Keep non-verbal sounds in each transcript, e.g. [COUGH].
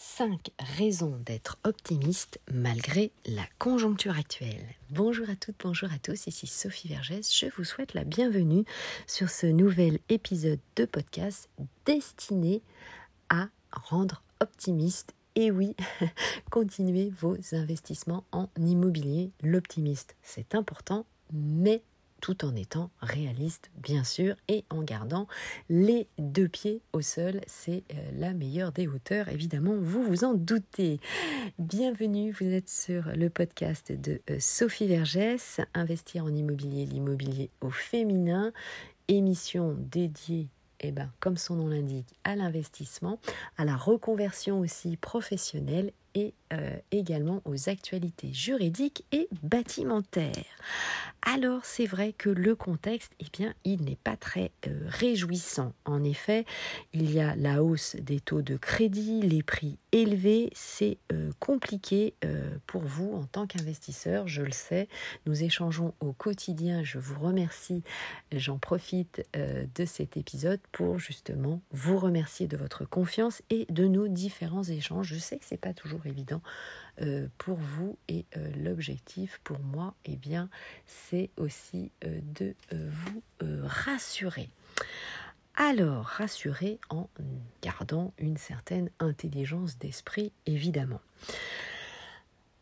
5 raisons d'être optimiste malgré la conjoncture actuelle. Bonjour à toutes, bonjour à tous, ici Sophie Vergès. Je vous souhaite la bienvenue sur ce nouvel épisode de podcast destiné à rendre optimiste et oui, [LAUGHS] continuez vos investissements en immobilier. L'optimiste, c'est important, mais tout en étant réaliste, bien sûr, et en gardant les deux pieds au sol. C'est euh, la meilleure des hauteurs, évidemment, vous vous en doutez. Bienvenue, vous êtes sur le podcast de euh, Sophie Vergès, Investir en immobilier, l'immobilier au féminin, émission dédiée eh ben, comme son nom l'indique, à l'investissement, à la reconversion aussi professionnelle et euh, également aux actualités juridiques et bâtimentaires. Alors c'est vrai que le contexte, eh bien, il n'est pas très euh, réjouissant. En effet, il y a la hausse des taux de crédit, les prix élevés, c'est euh, compliqué pour vous en tant qu'investisseur, je le sais. Nous échangeons au quotidien, je vous remercie, j'en profite de cet épisode pour justement vous remercier de votre confiance et de nos différents échanges. Je sais que c'est pas toujours évident euh, pour vous et euh, l'objectif pour moi, eh bien, c'est aussi euh, de vous rassurer. Alors, rassurer en gardant une certaine intelligence d'esprit, évidemment.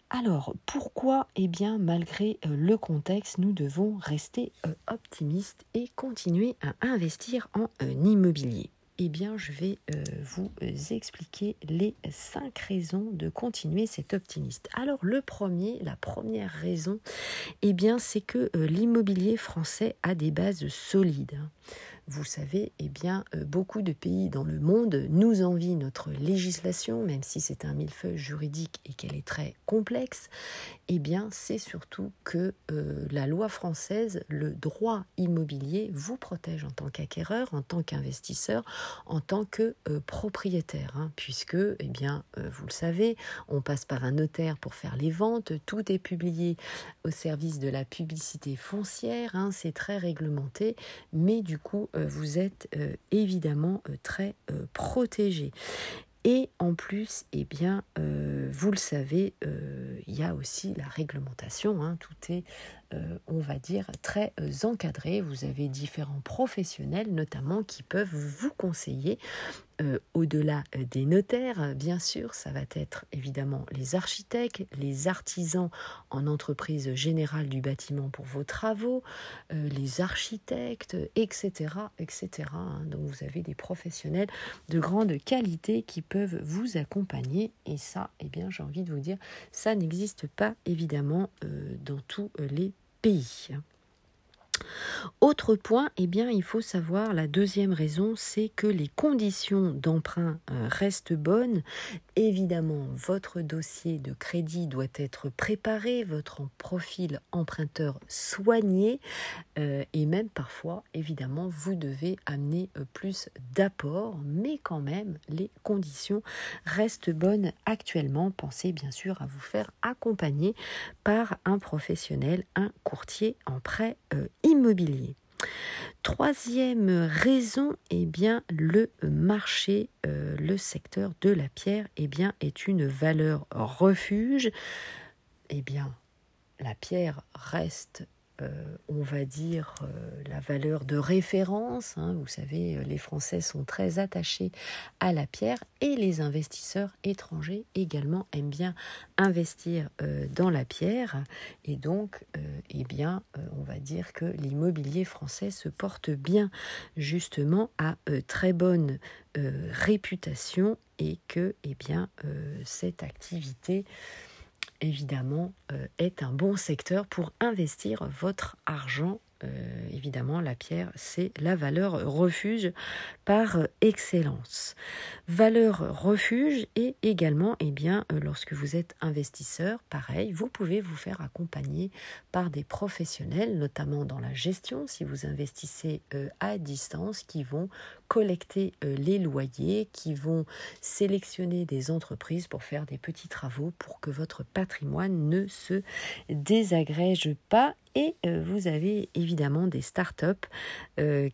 Alors, pourquoi Eh bien, malgré le contexte, nous devons rester optimistes et continuer à investir en immobilier? Eh bien, je vais euh, vous expliquer les cinq raisons de continuer cet optimiste. Alors, le premier, la première raison, eh bien, c'est que euh, l'immobilier français a des bases solides vous savez, eh bien, euh, beaucoup de pays dans le monde nous envient notre législation, même si c'est un millefeuille juridique et qu'elle est très complexe. Eh bien, c'est surtout que euh, la loi française, le droit immobilier, vous protège en tant qu'acquéreur, en tant qu'investisseur, en tant que euh, propriétaire, hein, puisque, eh bien, vous le savez, on passe par un notaire pour faire les ventes, tout est publié au service de la publicité foncière, hein, c'est très réglementé, mais du coup, vous êtes euh, évidemment euh, très protégé. Et en plus, eh bien, vous le savez, il y a aussi la réglementation. Hein, tout est, on va dire, très encadré. Vous avez différents professionnels, notamment, qui peuvent vous conseiller euh, au-delà euh, des notaires, euh, bien sûr, ça va être évidemment les architectes, les artisans en entreprise générale du bâtiment pour vos travaux, les architectes, etc. etc. Hein. Donc vous avez des professionnels de grande qualité qui peuvent vous accompagner et ça, eh bien, j'ai envie de vous dire, ça n'existe pas évidemment dans tous les pays. Autre point, eh bien, il faut savoir, la deuxième raison, c'est que les conditions d'emprunt euh, restent bonnes. Évidemment, votre dossier de crédit doit être préparé, votre profil emprunteur soigné, euh, et même parfois, évidemment, vous devez amener euh, plus d'apports, mais quand même, les conditions restent bonnes actuellement. Pensez bien sûr à vous faire accompagner par un professionnel, un courtier en prêt immobilier. Troisième raison, eh bien, le marché, euh, le secteur de la pierre, eh bien, est une valeur refuge. Eh bien, la pierre reste euh, on va dire, euh, la valeur de référence. Hein. Vous savez, euh, les Français sont très attachés à la pierre et les investisseurs étrangers également aiment bien investir dans la pierre. Et donc, eh bien, on va dire que l'immobilier français se porte bien justement à très bonne réputation et que, eh bien, cette activité évidemment, euh, est un bon secteur pour investir votre argent euh, évidemment, la pierre, c'est la valeur refuge par excellence. Valeur refuge et également, eh bien, euh, lorsque vous êtes investisseur, pareil, vous pouvez vous faire accompagner par des professionnels, notamment dans la gestion, si vous investissez euh, à distance, qui vont collecter les loyers, qui vont sélectionner des entreprises pour faire des petits travaux pour que votre patrimoine ne se désagrège pas Et vous avez évidemment des startups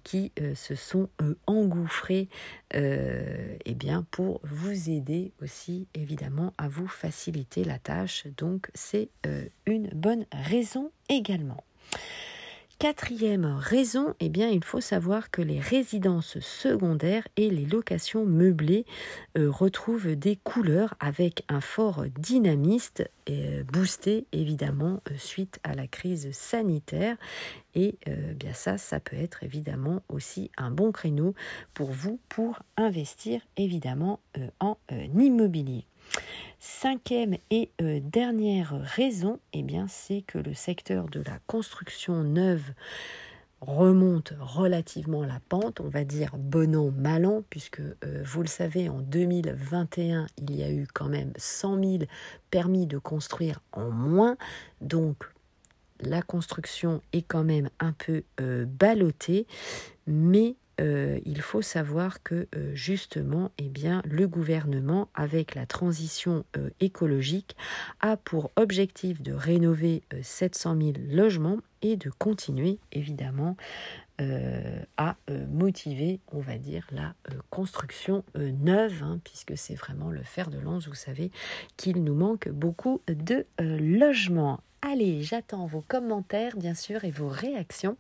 qui se sont engouffrés eh bien, pour vous aider aussi évidemment à vous faciliter la tâche. Donc c'est une bonne raison également. Quatrième raison, eh bien, il faut savoir que les résidences secondaires et les locations meublées euh, retrouvent des couleurs avec un fort dynamiste euh, boosté évidemment euh, suite à la crise sanitaire. Et bien ça, ça peut être évidemment aussi un bon créneau pour vous pour investir évidemment en immobilier. Cinquième et euh, dernière raison, eh bien, c'est que le secteur de la construction neuve remonte relativement la pente, on va dire bon an, mal an, puisque euh, vous le savez, en 2021, il y a eu quand même 100 000 permis de construire en moins, donc la construction est quand même un peu euh, ballottée, mais euh, il faut savoir que euh, justement, eh bien, le gouvernement, avec la transition euh, écologique, a pour objectif de rénover 700 000 logements et de continuer évidemment à motiver, on va dire, la construction neuve, hein, puisque c'est vraiment le fer de lance. Vous savez qu'il nous manque beaucoup de logements. Allez, j'attends vos commentaires bien sûr et vos réactions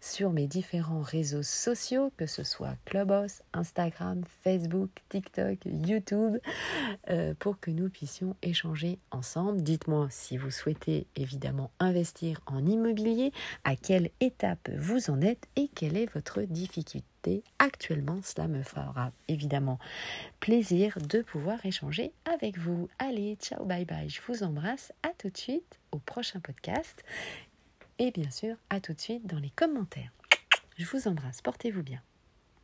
sur mes différents réseaux sociaux, que ce soit Clubhouse, Instagram, Facebook, TikTok, YouTube, euh, pour que nous puissions échanger ensemble. Dites-moi si vous souhaitez évidemment investir en immobilier, à quelle étape vous en êtes et quelle est votre difficulté actuellement. Cela me fera évidemment plaisir de pouvoir échanger avec vous. Allez, ciao, bye bye. Je vous embrasse. À tout de suite au prochain podcast. Et bien sûr, à tout de suite dans les commentaires. Je vous embrasse. Portez-vous bien.